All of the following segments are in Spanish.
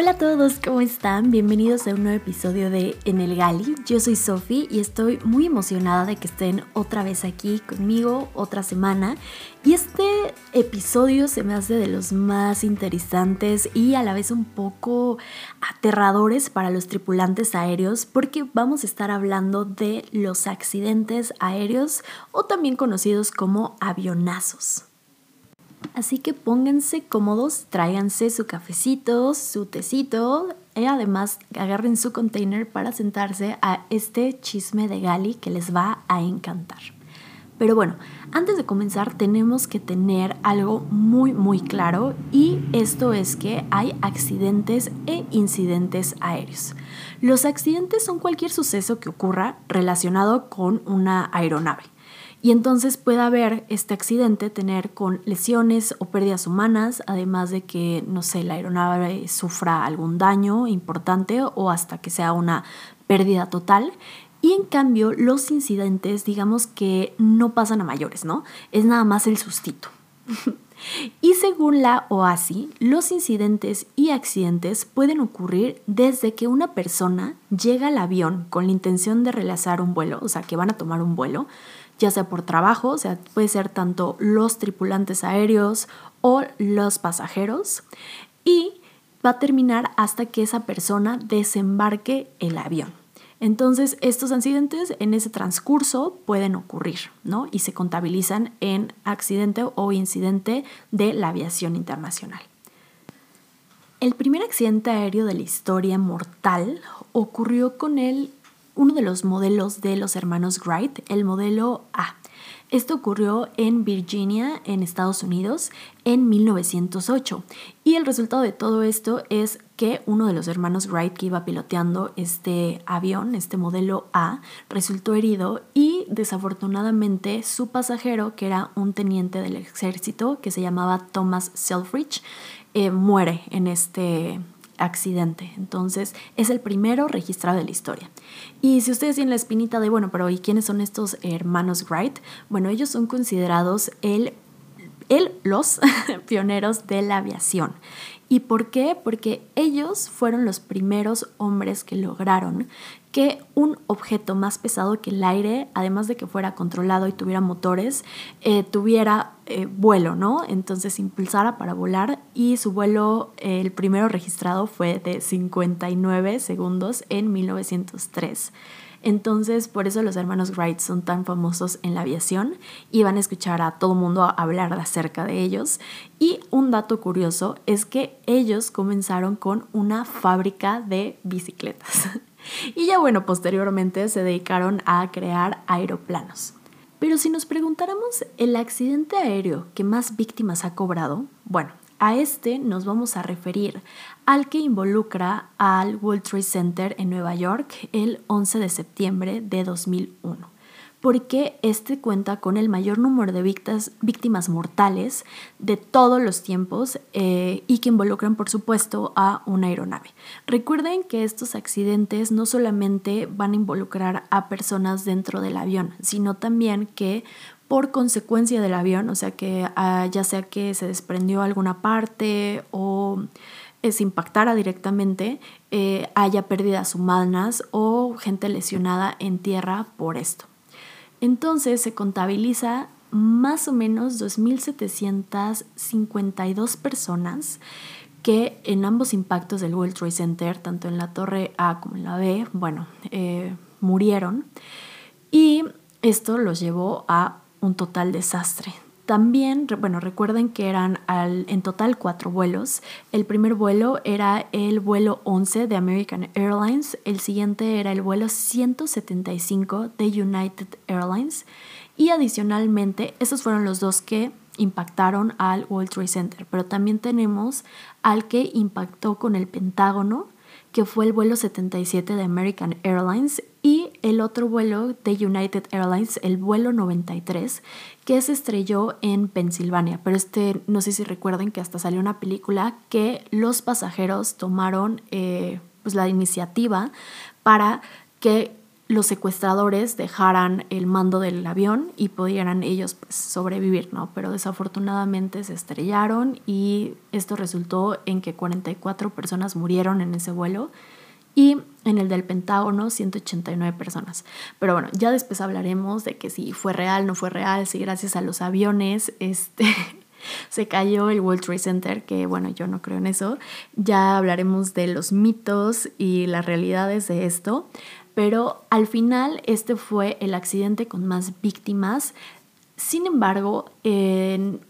Hola a todos, ¿cómo están? Bienvenidos a un nuevo episodio de En el Gali. Yo soy Sofi y estoy muy emocionada de que estén otra vez aquí conmigo otra semana. Y este episodio se me hace de los más interesantes y a la vez un poco aterradores para los tripulantes aéreos porque vamos a estar hablando de los accidentes aéreos o también conocidos como avionazos. Así que pónganse cómodos, tráiganse su cafecito, su tecito y además agarren su container para sentarse a este chisme de Gali que les va a encantar. Pero bueno, antes de comenzar tenemos que tener algo muy muy claro y esto es que hay accidentes e incidentes aéreos. Los accidentes son cualquier suceso que ocurra relacionado con una aeronave. Y entonces puede haber este accidente tener con lesiones o pérdidas humanas, además de que, no sé, la aeronave sufra algún daño importante o hasta que sea una pérdida total. Y en cambio, los incidentes, digamos que no pasan a mayores, ¿no? Es nada más el sustito. y según la OASI, los incidentes y accidentes pueden ocurrir desde que una persona llega al avión con la intención de realizar un vuelo, o sea, que van a tomar un vuelo, ya sea por trabajo, o sea, puede ser tanto los tripulantes aéreos o los pasajeros, y va a terminar hasta que esa persona desembarque el avión. Entonces, estos accidentes en ese transcurso pueden ocurrir, ¿no? Y se contabilizan en accidente o incidente de la aviación internacional. El primer accidente aéreo de la historia mortal ocurrió con el uno de los modelos de los hermanos Wright, el modelo A. Esto ocurrió en Virginia, en Estados Unidos, en 1908. Y el resultado de todo esto es que uno de los hermanos Wright que iba piloteando este avión, este modelo A, resultó herido y desafortunadamente su pasajero, que era un teniente del ejército que se llamaba Thomas Selfridge, eh, muere en este accidente. Entonces, es el primero registrado de la historia. Y si ustedes tienen la espinita de, bueno, pero ¿y quiénes son estos hermanos Wright? Bueno, ellos son considerados el, el los pioneros de la aviación. ¿Y por qué? Porque ellos fueron los primeros hombres que lograron que un objeto más pesado que el aire, además de que fuera controlado y tuviera motores, eh, tuviera eh, vuelo, ¿no? Entonces impulsara para volar y su vuelo, eh, el primero registrado fue de 59 segundos en 1903. Entonces, por eso los hermanos Wright son tan famosos en la aviación y van a escuchar a todo mundo hablar acerca de ellos. Y un dato curioso es que ellos comenzaron con una fábrica de bicicletas. y ya bueno, posteriormente se dedicaron a crear aeroplanos. Pero si nos preguntáramos el accidente aéreo que más víctimas ha cobrado, bueno, a este nos vamos a referir al que involucra al World Trade Center en Nueva York el 11 de septiembre de 2001 porque este cuenta con el mayor número de víctimas mortales de todos los tiempos eh, y que involucran, por supuesto, a una aeronave. Recuerden que estos accidentes no solamente van a involucrar a personas dentro del avión, sino también que por consecuencia del avión, o sea que ah, ya sea que se desprendió alguna parte o se impactara directamente, eh, haya pérdidas humanas o gente lesionada en tierra por esto. Entonces se contabiliza más o menos 2.752 personas que en ambos impactos del World Trade Center, tanto en la torre A como en la B, bueno, eh, murieron. Y esto los llevó a un total desastre. También, bueno, recuerden que eran en total cuatro vuelos. El primer vuelo era el vuelo 11 de American Airlines, el siguiente era el vuelo 175 de United Airlines y adicionalmente, esos fueron los dos que impactaron al World Trade Center, pero también tenemos al que impactó con el Pentágono, que fue el vuelo 77 de American Airlines el otro vuelo de United Airlines, el vuelo 93, que se estrelló en Pensilvania. Pero este, no sé si recuerden que hasta salió una película que los pasajeros tomaron eh, pues la iniciativa para que los secuestradores dejaran el mando del avión y pudieran ellos pues, sobrevivir, ¿no? Pero desafortunadamente se estrellaron y esto resultó en que 44 personas murieron en ese vuelo y en el del Pentágono 189 personas. Pero bueno, ya después hablaremos de que si fue real, no fue real, si gracias a los aviones este, se cayó el World Trade Center, que bueno, yo no creo en eso. Ya hablaremos de los mitos y las realidades de esto pero al final este fue el accidente con más víctimas. Sin embargo, en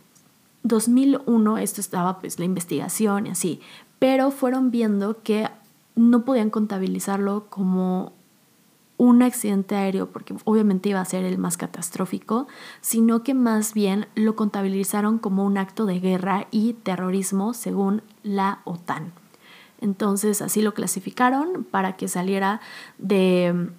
2001 esto estaba pues la investigación y así, pero fueron viendo que no podían contabilizarlo como un accidente aéreo, porque obviamente iba a ser el más catastrófico, sino que más bien lo contabilizaron como un acto de guerra y terrorismo según la OTAN. Entonces así lo clasificaron para que saliera de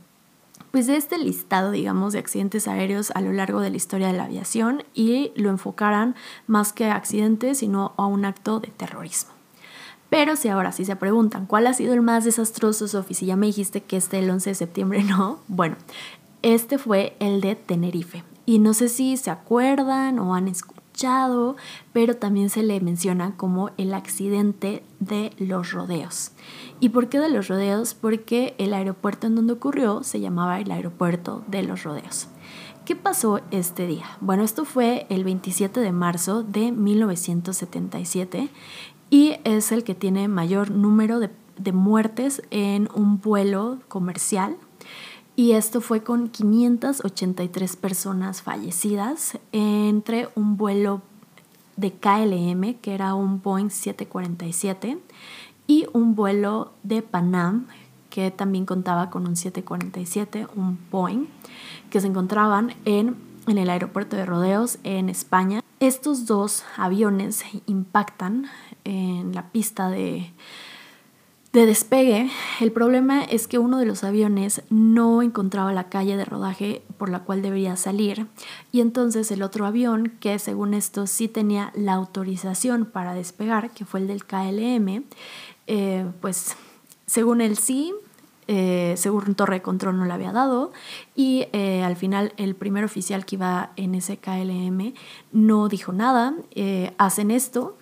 pues de este listado, digamos, de accidentes aéreos a lo largo de la historia de la aviación y lo enfocaran más que a accidentes, sino a un acto de terrorismo. Pero si ahora sí se preguntan, ¿cuál ha sido el más desastroso, Sofi? Si ya me dijiste que este el 11 de septiembre no, bueno, este fue el de Tenerife. Y no sé si se acuerdan o han escuchado pero también se le menciona como el accidente de los rodeos. ¿Y por qué de los rodeos? Porque el aeropuerto en donde ocurrió se llamaba el aeropuerto de los rodeos. ¿Qué pasó este día? Bueno, esto fue el 27 de marzo de 1977 y es el que tiene mayor número de, de muertes en un vuelo comercial y esto fue con 583 personas fallecidas entre un vuelo de KLM, que era un Boeing 747, y un vuelo de Panam, que también contaba con un 747, un Boeing, que se encontraban en, en el aeropuerto de Rodeos en España. Estos dos aviones impactan en la pista de, de despegue, el problema es que uno de los aviones no encontraba la calle de rodaje por la cual debería salir. Y entonces el otro avión, que según esto sí tenía la autorización para despegar, que fue el del KLM, eh, pues según él sí, eh, según Torre de Control no le había dado. Y eh, al final el primer oficial que iba en ese KLM no dijo nada, hacen esto,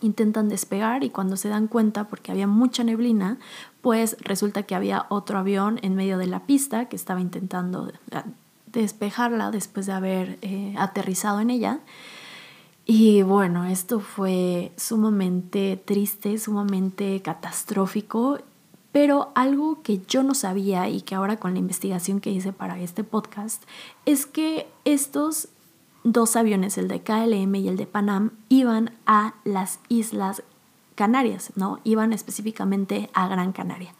intentan despegar y cuando se dan cuenta, porque había mucha neblina, pues resulta que había otro avión en medio de la pista que estaba intentando eh, despejarla después de haber eh, aterrizado en ella. Y bueno, esto fue sumamente triste, sumamente catastrófico, pero algo que yo no sabía y que ahora con la investigación que hice para este podcast es que estos dos aviones, el de KLM y el de Panam, iban a las Islas Canarias, ¿no? Iban específicamente a Gran Canaria.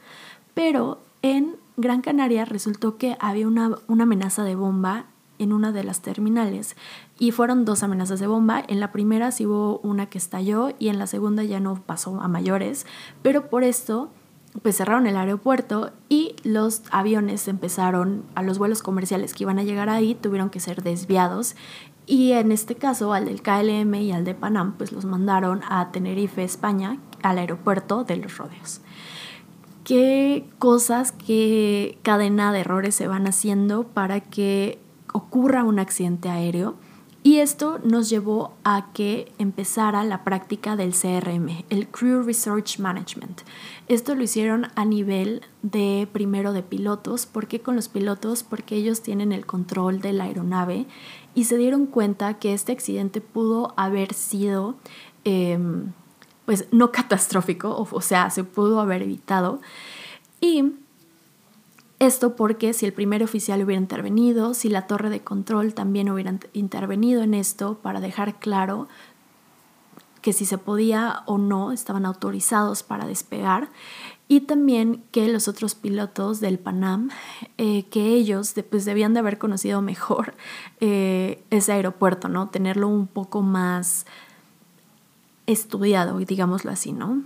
Pero en Gran Canaria resultó que había una, una amenaza de bomba en una de las terminales y fueron dos amenazas de bomba. En la primera sí hubo una que estalló y en la segunda ya no pasó a mayores, pero por esto pues cerraron el aeropuerto y los aviones empezaron, a los vuelos comerciales que iban a llegar ahí, tuvieron que ser desviados y en este caso, al del KLM y al de Panam, pues los mandaron a Tenerife, España, al aeropuerto de los rodeos. ¿Qué cosas, qué cadena de errores se van haciendo para que ocurra un accidente aéreo? Y esto nos llevó a que empezara la práctica del CRM, el Crew Research Management. Esto lo hicieron a nivel de primero de pilotos. ¿Por qué con los pilotos? Porque ellos tienen el control de la aeronave y se dieron cuenta que este accidente pudo haber sido, em, pues, no catastrófico, o, sea, se pudo haber evitado. Y esto porque si el primer oficial hubiera intervenido, si la torre de control también hubiera intervenido en esto para dejar claro que si se podía o no estaban autorizados para despegar, y también que los otros pilotos del Panam, eh, que ellos pues, debían de haber conocido mejor eh, ese aeropuerto, ¿no? Tenerlo un poco más estudiado, digámoslo así, ¿no?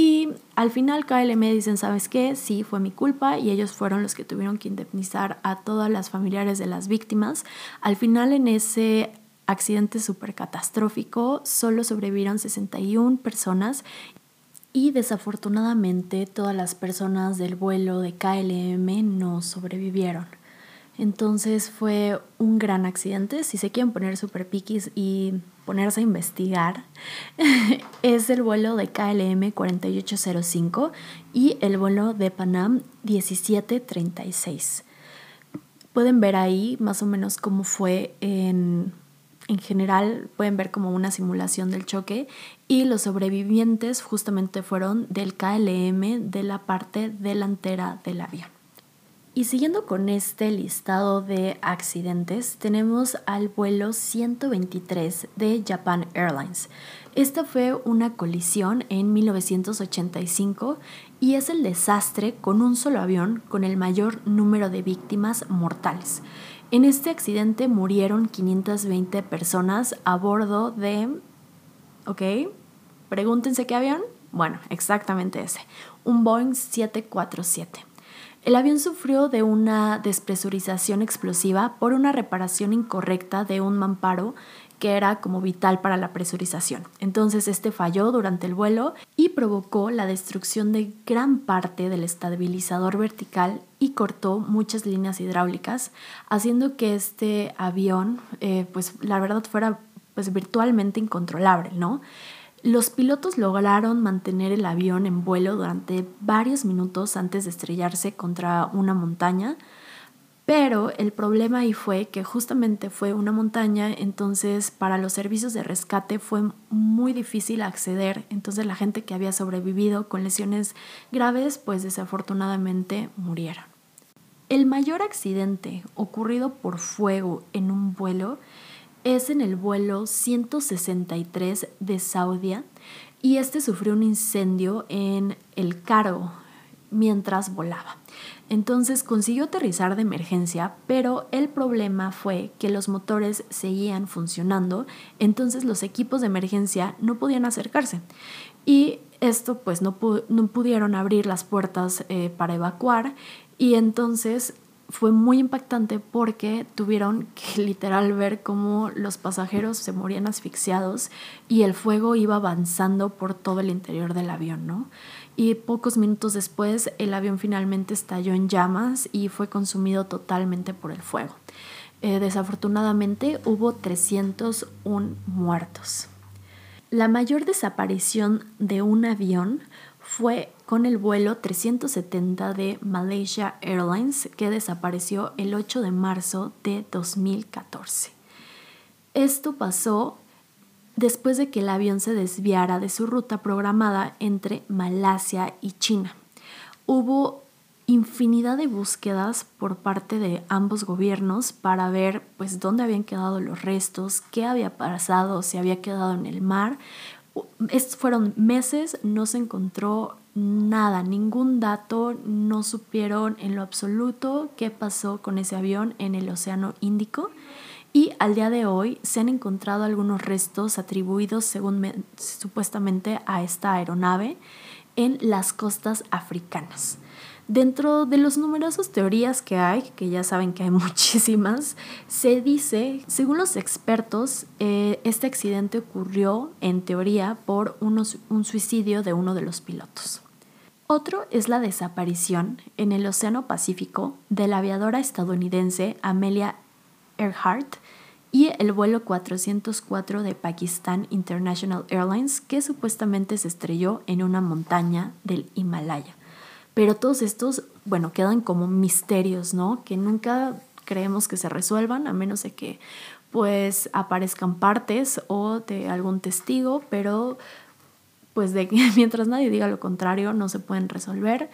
Y al final KLM dicen, ¿sabes qué? Sí, fue mi culpa y ellos fueron los que tuvieron que indemnizar a todas las familiares de las víctimas. Al final en ese accidente súper catastrófico solo sobrevivieron 61 personas y desafortunadamente todas las personas del vuelo de KLM no sobrevivieron. Entonces fue un gran accidente. Si se quieren poner super piquis y ponerse a investigar, es el vuelo de KLM 4805 y el vuelo de Panam 1736. Pueden ver ahí más o menos cómo fue en, en general, pueden ver como una simulación del choque y los sobrevivientes justamente fueron del KLM de la parte delantera del avión. Y siguiendo con este listado de accidentes, tenemos al vuelo 123 de Japan Airlines. Esta fue una colisión en 1985 y es el desastre con un solo avión con el mayor número de víctimas mortales. En este accidente murieron 520 personas a bordo de... ¿Ok? Pregúntense qué avión. Bueno, exactamente ese. Un Boeing 747. El avión sufrió de una despresurización explosiva por una reparación incorrecta de un mamparo que era como vital para la presurización. Entonces este falló durante el vuelo y provocó la destrucción de gran parte del estabilizador vertical y cortó muchas líneas hidráulicas, haciendo que este avión, eh, pues la verdad fuera pues virtualmente incontrolable, ¿no? Los pilotos lograron mantener el avión en vuelo durante varios minutos antes de estrellarse contra una montaña, pero el problema ahí fue que justamente fue una montaña, entonces para los servicios de rescate fue muy difícil acceder, entonces la gente que había sobrevivido con lesiones graves pues desafortunadamente murieron. El mayor accidente ocurrido por fuego en un vuelo es en el vuelo 163 de Saudia y este sufrió un incendio en el Caro mientras volaba. Entonces consiguió aterrizar de emergencia, pero el problema fue que los motores seguían funcionando, entonces los equipos de emergencia no podían acercarse. Y esto pues no, pudieron abrir las puertas eh, para evacuar y entonces fue muy impactante porque tuvieron que literal ver cómo los pasajeros se morían asfixiados y el fuego iba avanzando por todo el interior del avión, ¿no? Y pocos minutos después el avión finalmente estalló en llamas y fue consumido totalmente por el fuego. Eh, desafortunadamente hubo 301 muertos. La mayor desaparición de un avión fue con el vuelo 370 de Malaysia Airlines que desapareció el 8 de marzo de 2014. Esto pasó después de que el avión se desviara de su ruta programada entre Malasia y China. Hubo infinidad de búsquedas por parte de ambos gobiernos para ver pues dónde habían quedado los restos, qué había pasado, si había quedado en el mar estos fueron meses, no se encontró nada, ningún dato, no supieron en lo absoluto qué pasó con ese avión en el Océano Índico y al día de hoy se han encontrado algunos restos atribuidos según supuestamente a esta aeronave en las costas africanas. Dentro de las numerosas teorías que hay, que ya saben que hay muchísimas, se dice, según los expertos, eh, este accidente ocurrió en teoría por un suicidio de uno de los pilotos. Otro es la desaparición en el Océano Pacífico de la aviadora estadounidense Amelia Earhart y el vuelo 404 de Pakistan International Airlines que supuestamente se estrelló en una montaña del Himalaya. Pero todos estos, bueno, quedan como misterios, ¿no? Que nunca creemos que se resuelvan, a menos de que pues aparezcan partes o de algún testigo, pero pues de mientras nadie diga lo contrario no se pueden resolver.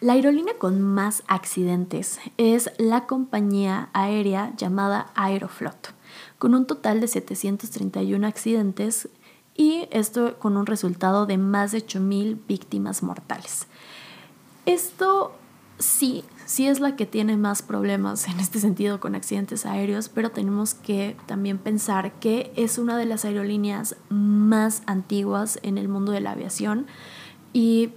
La aerolínea con más accidentes es la compañía aérea llamada Aeroflot, con un total de 731 accidentes y esto con un resultado de más de 8.000 víctimas mortales. Esto sí, sí es la que tiene más problemas en este sentido con accidentes aéreos, pero tenemos que también pensar que es una de las aerolíneas más antiguas en el mundo de la aviación y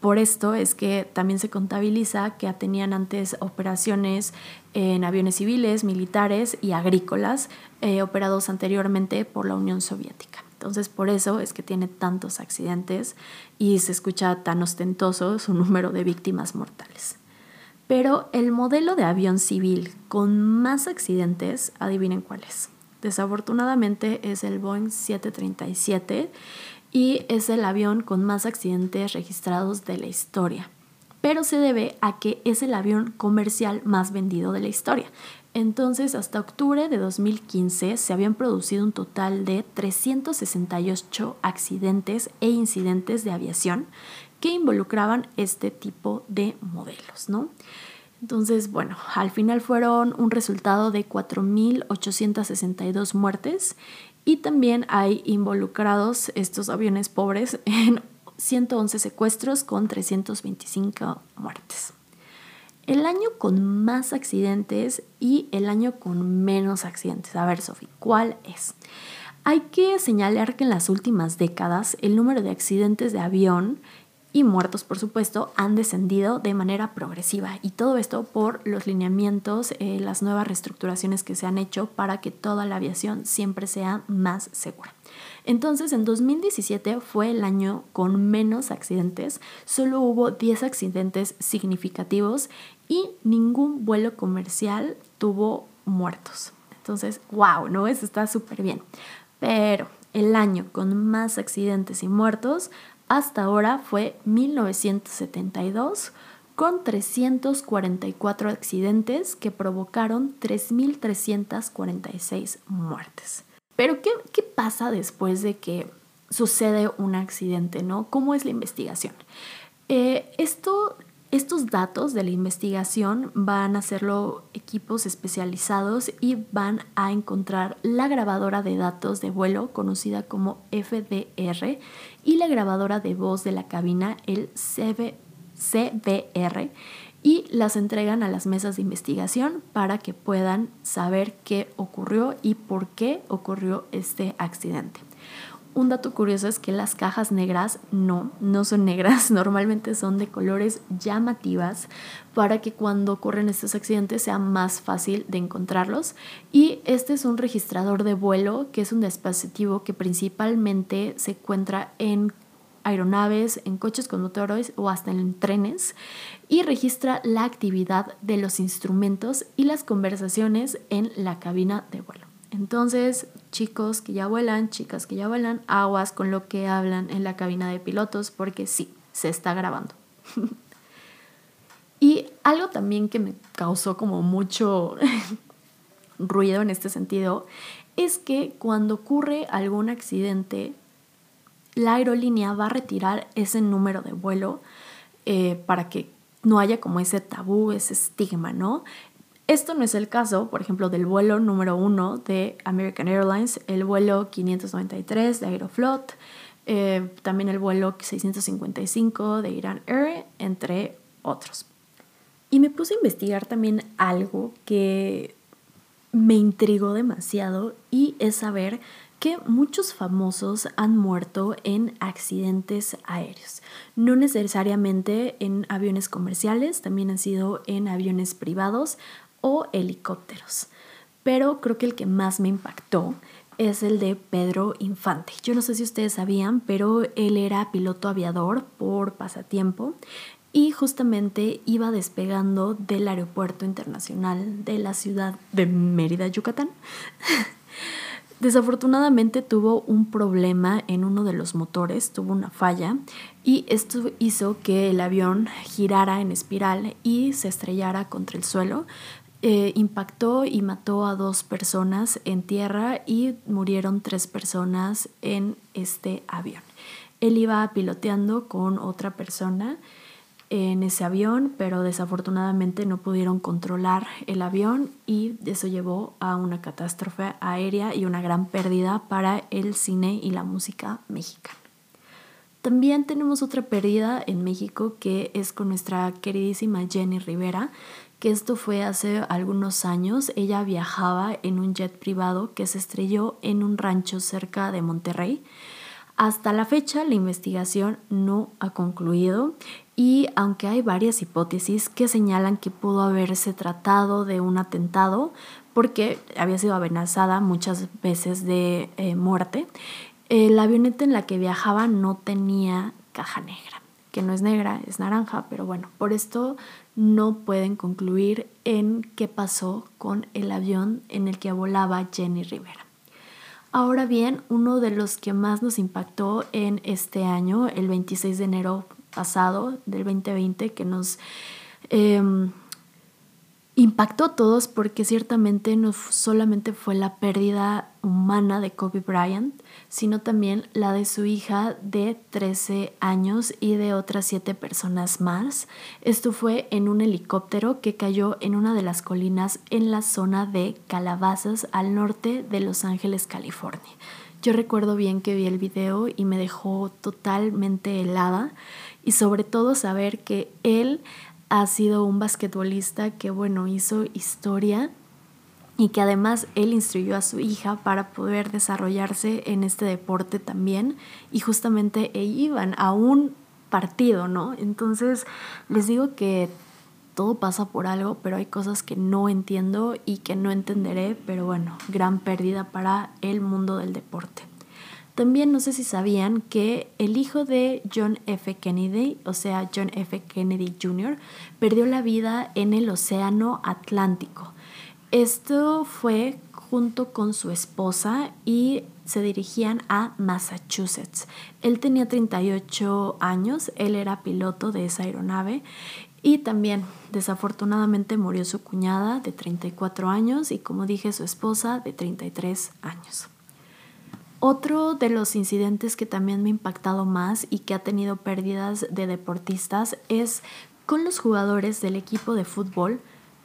por esto es que también se contabiliza que tenían antes operaciones en aviones civiles, militares y agrícolas eh, operados anteriormente por la Unión Soviética. Entonces por eso es que tiene tantos accidentes y se escucha tan ostentoso su número de víctimas mortales. Pero el modelo de avión civil con más accidentes, adivinen cuál es. Desafortunadamente es el Boeing 737 y es el avión con más accidentes registrados de la historia. Pero se debe a que es el avión comercial más vendido de la historia. Entonces, hasta octubre de 2015 se habían producido un total de 368 accidentes e incidentes de aviación que involucraban este tipo de modelos, ¿no? Entonces, bueno, al final fueron un resultado de 4.862 muertes y también hay involucrados estos aviones pobres en 111 secuestros con 325 muertes. El año con más accidentes y el año con menos accidentes. A ver, Sofi, ¿cuál es? Hay que señalar que en las últimas décadas el número de accidentes de avión y muertos, por supuesto, han descendido de manera progresiva. Y todo esto por los lineamientos, eh, las nuevas reestructuraciones que se han hecho para que toda la aviación siempre sea más segura. Entonces, en 2017 fue el año con menos accidentes, solo hubo 10 accidentes significativos y ningún vuelo comercial tuvo muertos. Entonces, wow, ¿no? Eso está súper bien. Pero el año con más accidentes y muertos hasta ahora fue 1972 con 344 accidentes que provocaron 3.346 muertes. Pero ¿qué, ¿qué, pasa después de que sucede un accidente? ¿no? ¿Cómo es la investigación? Eh, esto estos datos de la investigación van a hacerlo equipos especializados y van a encontrar la grabadora de datos de vuelo conocida como FDR y la grabadora de voz de la cabina, el CBR, y las entregan a las mesas de investigación para que puedan saber qué ocurrió y por qué ocurrió este accidente. Un dato curioso es que las cajas negras no, no son negras, normalmente son de colores llamativas para que cuando ocurren estos accidentes sea más fácil de encontrarlos. Y este es un registrador de vuelo, que es un dispositivo que principalmente se encuentra en aeronaves, en coches con motores o hasta en trenes y registra la actividad de los instrumentos y las conversaciones en la cabina de vuelo. Entonces, chicos que ya vuelan, chicas que ya vuelan, aguas con lo que hablan en la cabina de pilotos porque sí, se está grabando. y algo también que me causó como mucho ruido en este sentido es que cuando ocurre algún accidente, la aerolínea va a retirar ese número de vuelo eh, para que no haya como ese tabú, ese estigma, ¿no? Esto no es el caso, por ejemplo, del vuelo número uno de American Airlines, el vuelo 593 de Aeroflot, eh, también el vuelo 655 de Iran Air, entre otros. Y me puse a investigar también algo que me intrigó demasiado y es saber que muchos famosos han muerto en accidentes aéreos. No necesariamente en aviones comerciales, también han sido en aviones privados o helicópteros. Pero creo que el que más me impactó es el de Pedro Infante. Yo no sé si ustedes sabían, pero él era piloto aviador por pasatiempo y justamente iba despegando del aeropuerto internacional de la ciudad de Mérida, Yucatán. Desafortunadamente tuvo un problema en uno de los motores, tuvo una falla y esto hizo que el avión girara en espiral y se estrellara contra el suelo, eh, impactó y mató a dos personas en tierra y murieron tres personas en este avión. Él iba piloteando con otra persona en ese avión, pero desafortunadamente no pudieron controlar el avión y eso llevó a una catástrofe aérea y una gran pérdida para el cine y la música mexicana. También tenemos otra pérdida en México que es con nuestra queridísima Jenny Rivera, que esto fue hace algunos años. Ella viajaba en un jet privado que se estrelló en un rancho cerca de Monterrey. Hasta la fecha la investigación no ha concluido y aunque hay varias hipótesis que señalan que pudo haberse tratado de un atentado porque había sido amenazada muchas veces de eh, muerte, la avioneta en la que viajaba no tenía caja negra, que no es negra, es naranja, pero bueno, por esto no pueden concluir en qué pasó con el avión en el que volaba Jenny Rivera. Ahora bien, uno de los que más nos impactó en este año, el 26 de enero pasado del 2020, que nos em, impactó a todos porque ciertamente no solamente fue la pérdida humana de Kobe Bryant, sino también la de su hija de 13 años y de otras 7 personas más. Esto fue en un helicóptero que cayó en una de las colinas en la zona de Calabazas al norte de Los Ángeles, California. Yo recuerdo bien que vi el video y me dejó totalmente helada y sobre todo saber que él ha sido un basquetbolista que, bueno, hizo historia y que además él instruyó a su hija para poder desarrollarse en este deporte también y justamente iban a un partido, ¿no? Entonces les digo que todo pasa por algo, pero hay cosas que no entiendo y que no entenderé, pero bueno, gran pérdida para el mundo del deporte. También no sé si sabían que el hijo de John F. Kennedy, o sea, John F. Kennedy Jr., perdió la vida en el Océano Atlántico. Esto fue junto con su esposa y se dirigían a Massachusetts. Él tenía 38 años, él era piloto de esa aeronave y también desafortunadamente murió su cuñada de 34 años y como dije su esposa de 33 años. Otro de los incidentes que también me ha impactado más y que ha tenido pérdidas de deportistas es con los jugadores del equipo de fútbol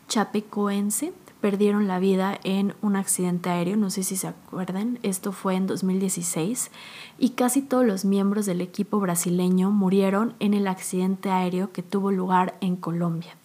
chapecoense. Perdieron la vida en un accidente aéreo, no sé si se acuerdan, esto fue en 2016, y casi todos los miembros del equipo brasileño murieron en el accidente aéreo que tuvo lugar en Colombia.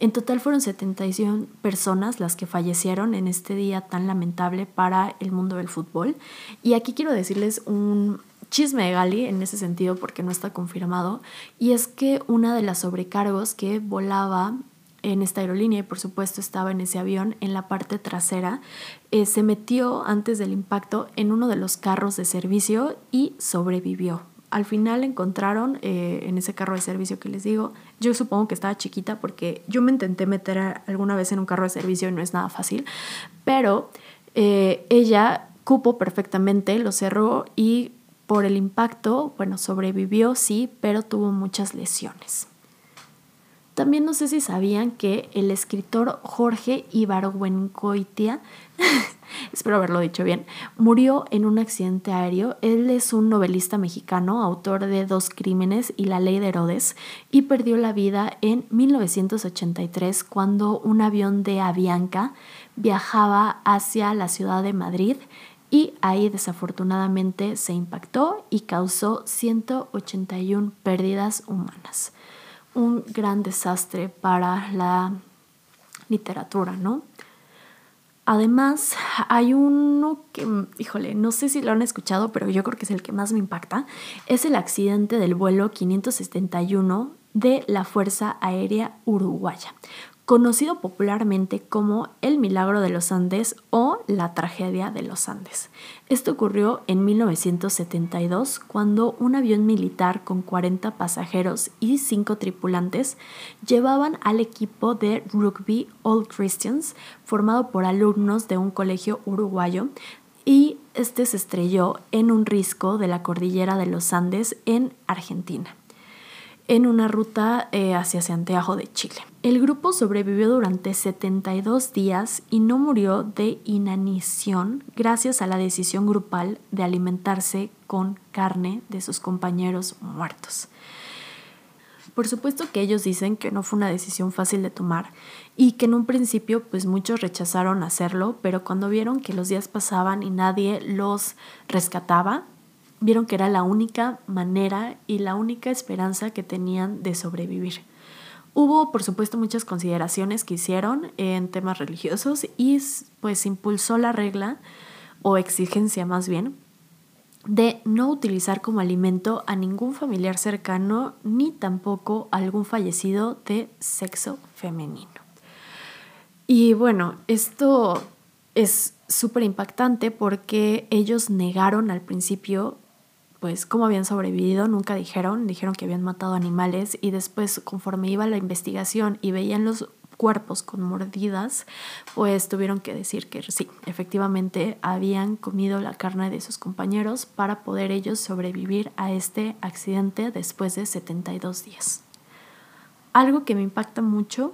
En total fueron 71 personas las que fallecieron en este día tan lamentable para el mundo del fútbol. Y aquí quiero decirles un chisme de Gali en ese sentido porque no está confirmado. Y es que una de las sobrecargos que volaba en esta aerolínea y por supuesto estaba en ese avión en la parte trasera, eh, se metió antes del impacto en uno de los carros de servicio y sobrevivió al final encontraron eh, en ese carro de servicio que les digo, yo supongo que estaba chiquita porque yo me intenté meter alguna vez en un carro de servicio y no es nada fácil, pero eh, ella cupo perfectamente, lo cerró y por el impacto, bueno, sobrevivió, sí, pero tuvo muchas lesiones. También no sé si sabían que el escritor Jorge Ibargüengoitia, espero haberlo dicho bien, murió en un accidente aéreo. Él es un novelista mexicano, autor de Dos Crímenes y La Ley de Herodes, y perdió la vida en 1983 cuando un avión de Avianca viajaba hacia la ciudad de Madrid y ahí desafortunadamente se impactó y causó 181 pérdidas humanas un gran desastre para la literatura, ¿no? Además, hay uno que, híjole, no sé si lo han escuchado, pero yo creo que es el que más me impacta. Es el accidente del vuelo 571 de la Fuerza Aérea Uruguaya conocido popularmente como el Milagro de los Andes o la Tragedia de los Andes. Esto ocurrió en 1972 cuando un avión militar con 40 pasajeros y 5 tripulantes llevaban al equipo de rugby All Christians formado por alumnos de un colegio uruguayo y este se estrelló en un risco de la cordillera de los Andes en Argentina en una ruta eh, hacia Santiago de Chile. El grupo sobrevivió durante 72 días y no murió de inanición gracias a la decisión grupal de alimentarse con carne de sus compañeros muertos. Por supuesto que ellos dicen que no fue una decisión fácil de tomar y que en un principio pues muchos rechazaron hacerlo, pero cuando vieron que los días pasaban y nadie los rescataba, vieron que era la única manera y la única esperanza que tenían de sobrevivir. Hubo, por supuesto, muchas consideraciones que hicieron en temas religiosos y pues impulsó la regla o exigencia más bien de no utilizar como alimento a ningún familiar cercano ni tampoco a algún fallecido de sexo femenino. Y bueno, esto es súper impactante porque ellos negaron al principio pues cómo habían sobrevivido, nunca dijeron, dijeron que habían matado animales y después conforme iba la investigación y veían los cuerpos con mordidas, pues tuvieron que decir que sí, efectivamente habían comido la carne de sus compañeros para poder ellos sobrevivir a este accidente después de 72 días. Algo que me impacta mucho,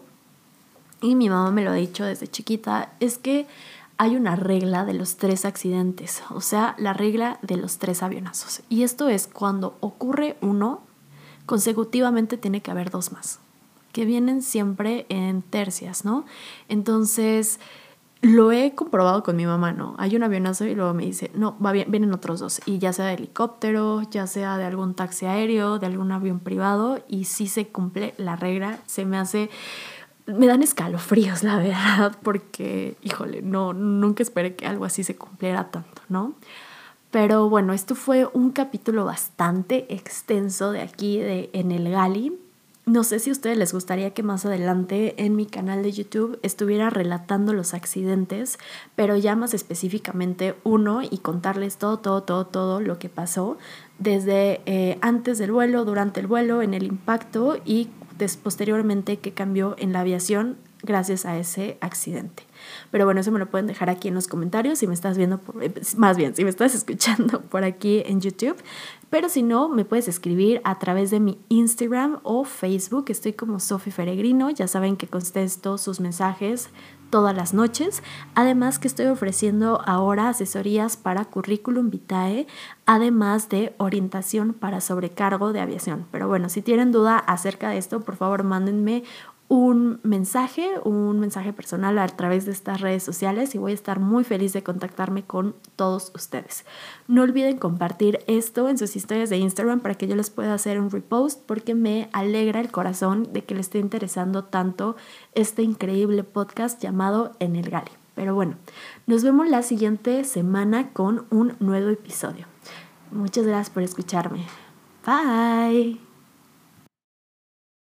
y mi mamá me lo ha dicho desde chiquita, es que hay una regla de los tres accidentes, o sea, la regla de los tres avionazos. Y esto es cuando ocurre uno, consecutivamente tiene que haber dos más que vienen siempre en tercias, ¿no? Entonces, lo he comprobado con mi mamá, ¿no? Hay un avionazo y luego me dice, no, va bien, vienen otros dos, y ya sea de helicóptero, ya sea de algún taxi aéreo, de algún avión privado, y si se cumple la regla, se me hace me dan escalofríos, la verdad, porque, híjole, no, nunca esperé que algo así se cumpliera tanto, ¿no? Pero bueno, esto fue un capítulo bastante extenso de aquí de En el Gali. No sé si a ustedes les gustaría que más adelante en mi canal de YouTube estuviera relatando los accidentes, pero ya más específicamente uno y contarles todo, todo, todo, todo lo que pasó desde eh, antes del vuelo, durante el vuelo, en el impacto y posteriormente qué cambió en la aviación gracias a ese accidente. Pero bueno, eso me lo pueden dejar aquí en los comentarios si me estás viendo, eh, más bien, si me estás escuchando por aquí en YouTube. Pero si no, me puedes escribir a través de mi Instagram o Facebook. Estoy como Sofi Feregrino. Ya saben que contesto sus mensajes todas las noches. Además que estoy ofreciendo ahora asesorías para currículum vitae, además de orientación para sobrecargo de aviación. Pero bueno, si tienen duda acerca de esto, por favor mándenme un mensaje, un mensaje personal a través de estas redes sociales y voy a estar muy feliz de contactarme con todos ustedes. No olviden compartir esto en sus historias de Instagram para que yo les pueda hacer un repost porque me alegra el corazón de que les esté interesando tanto este increíble podcast llamado En el Gali. Pero bueno, nos vemos la siguiente semana con un nuevo episodio. Muchas gracias por escucharme. Bye.